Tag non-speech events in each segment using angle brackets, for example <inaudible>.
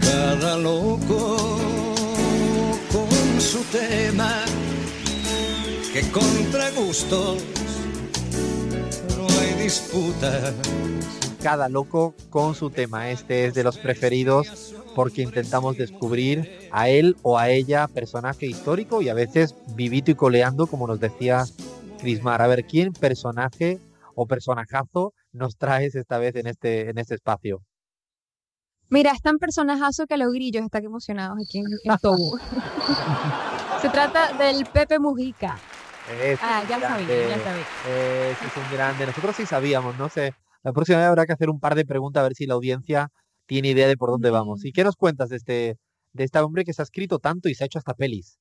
Cada loco con su tema, que contra gustos no hay disputa. Cada loco con su tema. Este es de los preferidos porque intentamos descubrir a él o a ella personaje histórico y a veces vivito y coleando, como nos decía Crismar. A ver, ¿quién personaje o personajazo nos traes esta vez en este, en este espacio? Mira, es tan personajazo que los grillos están emocionados aquí en, en Togo. <laughs> Se trata del Pepe Mujica. Es Ah, ya lo sabía, grande, ya sabía. Ese es un grande. Nosotros sí sabíamos, no sé. La próxima vez habrá que hacer un par de preguntas a ver si la audiencia tiene idea de por dónde vamos. ¿Y qué nos cuentas de este, de este hombre que se ha escrito tanto y se ha hecho hasta pelis?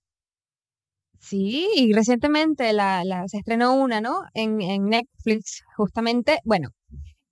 Sí, y recientemente la, la- se estrenó una, ¿no? En, en Netflix, justamente. Bueno,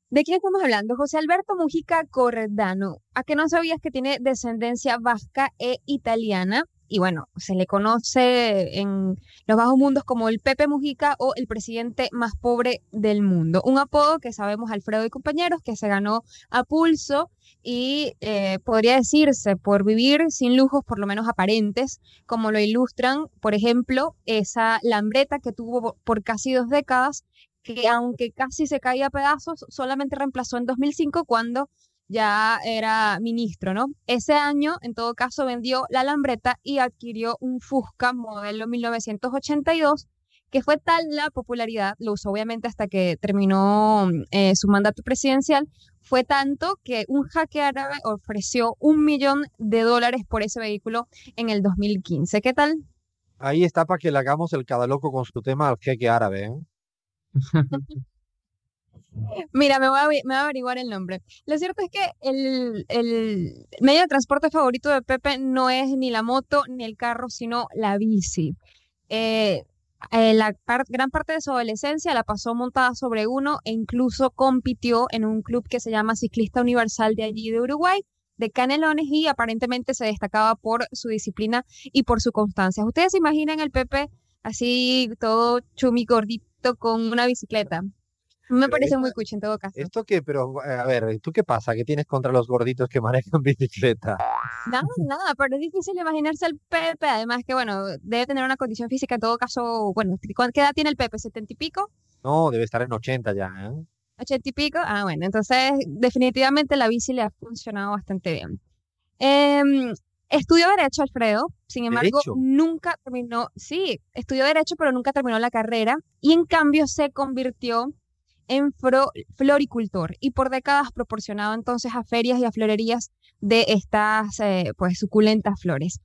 ¿de quién estamos hablando? José Alberto Mujica Corredano. ¿A que no sabías que tiene descendencia vasca e italiana? Y bueno, se le conoce en los bajos mundos como el Pepe Mujica o el presidente más pobre del mundo. Un apodo que sabemos Alfredo y compañeros que se ganó a pulso y eh, podría decirse por vivir sin lujos, por lo menos aparentes, como lo ilustran, por ejemplo, esa lambreta que tuvo por casi dos décadas, que aunque casi se caía a pedazos, solamente reemplazó en 2005 cuando ya era ministro, ¿no? Ese año, en todo caso, vendió la lambreta y adquirió un Fusca modelo 1982 que fue tal la popularidad, lo usó obviamente hasta que terminó eh, su mandato presidencial, fue tanto que un jaque árabe ofreció un millón de dólares por ese vehículo en el 2015. ¿Qué tal? Ahí está para que le hagamos el cada loco con su tema al jeque árabe. ¿eh? <laughs> Mira, me voy, a, averiguar el nombre. Lo cierto es que el, medio de transporte favorito de Pepe no es ni la moto ni el carro, sino la bici. Eh, eh, la gran parte de su adolescencia la pasó montada sobre uno e incluso compitió en un club que se llama Ciclista Universal de allí de Uruguay, de Canelones, y aparentemente se destacaba por su disciplina y por su constancia. ¿Ustedes se imaginan el Pepe así todo chumi gordito con una bicicleta? Me Pero parece esto- muy cuchi en todo caso. Esto que, pero a ver, ¿tú qué pasa? ¿Qué tienes contra los gorditos que <laughs> manejan bicicleta? Nada, nada, pero es difícil imaginarse al Pepe, además que, bueno, debe tener una condición física en todo caso, bueno, ¿cu- ¿qué edad tiene el Pepe? ¿70 y pico? No, debe estar en 80 ya, ¿eh? ¿80 y pico? Ah, bueno, entonces definitivamente la bici le ha funcionado bastante bien. Em, estudió Derecho, Alfredo, sin embargo, ¿Derecho? nunca terminó, sí, estudió Derecho, pero nunca terminó la carrera y en cambio se convirtió en floricultor y por décadas proporcionaba entonces a ferias y a florerías de estas eh, pues suculentas flores.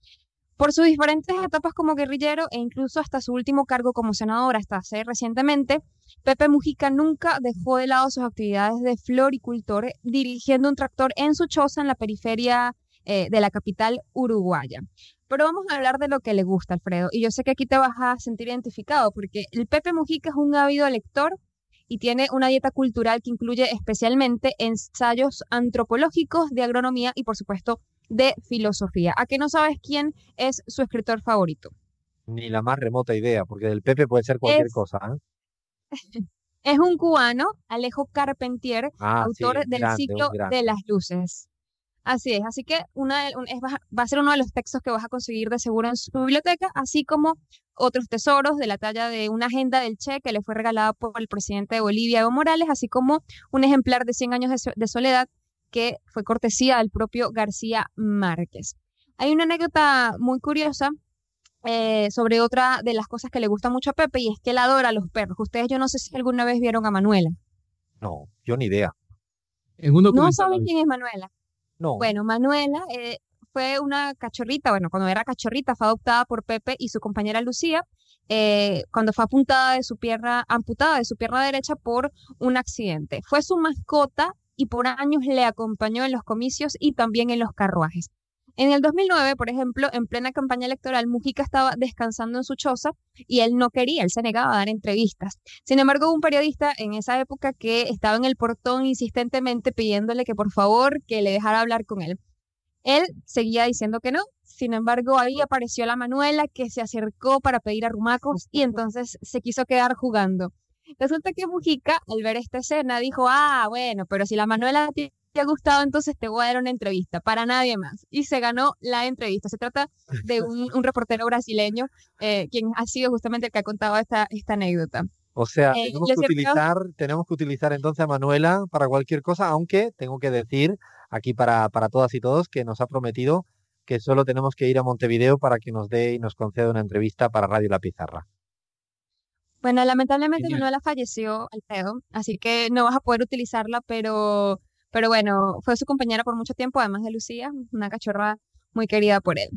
Por sus diferentes etapas como guerrillero e incluso hasta su último cargo como senador hasta hace recientemente, Pepe Mujica nunca dejó de lado sus actividades de floricultor, dirigiendo un tractor en su choza en la periferia eh, de la capital uruguaya. Pero vamos a hablar de lo que le gusta, Alfredo. Y yo sé que aquí te vas a sentir identificado, porque el Pepe Mujica es un ávido lector y tiene una dieta cultural que incluye especialmente ensayos antropológicos de agronomía y, por supuesto, de filosofía. ¿A qué no sabes quién es su escritor favorito? Ni la más remota idea, porque del Pepe puede ser cualquier Es- cosa, ¿eh? <laughs> Es un cubano, Alejo Carpentier, Ah, autor del grande, ciclo de las luces. Así es, así que una de- un- es- va va a ser uno de los textos que vas a conseguir de seguro en su biblioteca, así como otros tesoros de la talla de una agenda del Che que le fue regalada por el presidente de Bolivia, Evo Morales, así como un ejemplar de 100 años de, so- de soledad que fue cortesía del propio García Márquez. Hay una anécdota muy curiosa eh, sobre otra de las cosas que le gusta mucho a Pepe y es que él adora a los perros. Ustedes yo no sé si alguna vez vieron a Manuela. No, yo ni idea. En un ¿No saben quién es Manuela? No. Bueno, Manuela eh, fue una cachorrita, bueno, cuando era cachorrita fue adoptada por Pepe y su compañera Lucía, eh, cuando fue apuntada de su pierna, amputada de su pierna derecha por un accidente. Fue su mascota y por años le acompañó en los comicios y también en los carruajes. En el 2009, por ejemplo, en plena campaña electoral, Mujica estaba descansando en su choza y él no quería, él se negaba a dar entrevistas. Sin embargo, hubo un periodista en esa época que estaba en el portón insistentemente pidiéndole que por favor que le dejara hablar con él. Él seguía diciendo que no, sin embargo, ahí apareció la Manuela que se acercó para pedir arrumacos y entonces se quiso quedar jugando. Resulta que Mujica, al ver esta escena, dijo, ah, bueno, pero si la Manuela te ha gustado, entonces te voy a dar una entrevista, para nadie más. Y se ganó la entrevista. Se trata de un, <laughs> reportero brasileño, eh, quien ha sido justamente el que ha contado esta, esta anécdota. O sea, eh, tenemos, que utilizar, tenemos que utilizar entonces a Manuela para cualquier cosa, aunque tengo que decir aquí para, para todas y todos que nos ha prometido que solo tenemos que ir a Montevideo para que nos dé y nos conceda una entrevista para Radio La Pizarra. Bueno, lamentablemente Manuela falleció al pedo, así que no vas a poder utilizarla, pero pero bueno, fue su compañera por mucho tiempo, además de Lucía, una cachorra muy querida por él.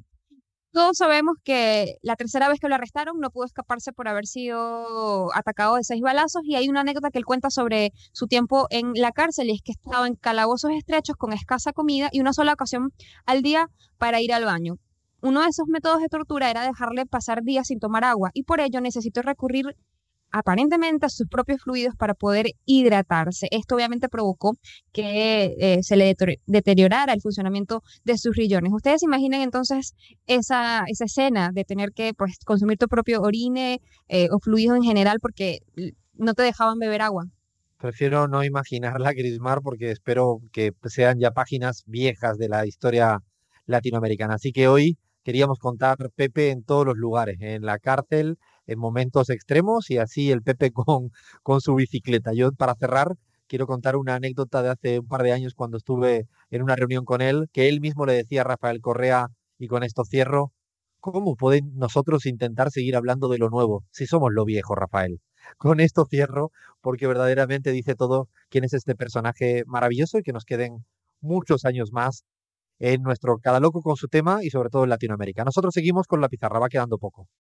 Todos sabemos que la tercera vez que lo arrestaron no pudo escaparse por haber sido atacado de seis balazos y hay una anécdota que él cuenta sobre su tiempo en la cárcel y es que estaba en calabozos estrechos con escasa comida y una sola ocasión al día para ir al baño. Uno de esos métodos de tortura era dejarle pasar días sin tomar agua y por ello necesitó recurrir aparentemente a sus propios fluidos para poder hidratarse. Esto obviamente provocó que eh, se le deteriorara el funcionamiento de sus riñones. Ustedes imaginen entonces esa, esa escena de tener que pues, consumir tu propio orine eh, o fluidos en general porque no te dejaban beber agua. Prefiero no imaginarla, Grismar, porque espero que sean ya páginas viejas de la historia latinoamericana. Así que hoy queríamos contar Pepe en todos los lugares, en la cárcel, en momentos extremos y así el Pepe <laughs> con, con su bicicleta. Yo para cerrar quiero contar una anécdota de hace un par de años cuando estuve en una reunión con él, que él mismo le decía a Rafael Correa, y con esto cierro, ¿cómo pueden nosotros intentar seguir hablando de lo nuevo si somos lo viejo, Rafael? <laughs> Con esto cierro porque verdaderamente dice todo quién es este personaje maravilloso y que nos queden muchos años más en nuestro Cada Loco con su tema y sobre todo en Latinoamérica. Nosotros seguimos con la pizarra, va quedando poco.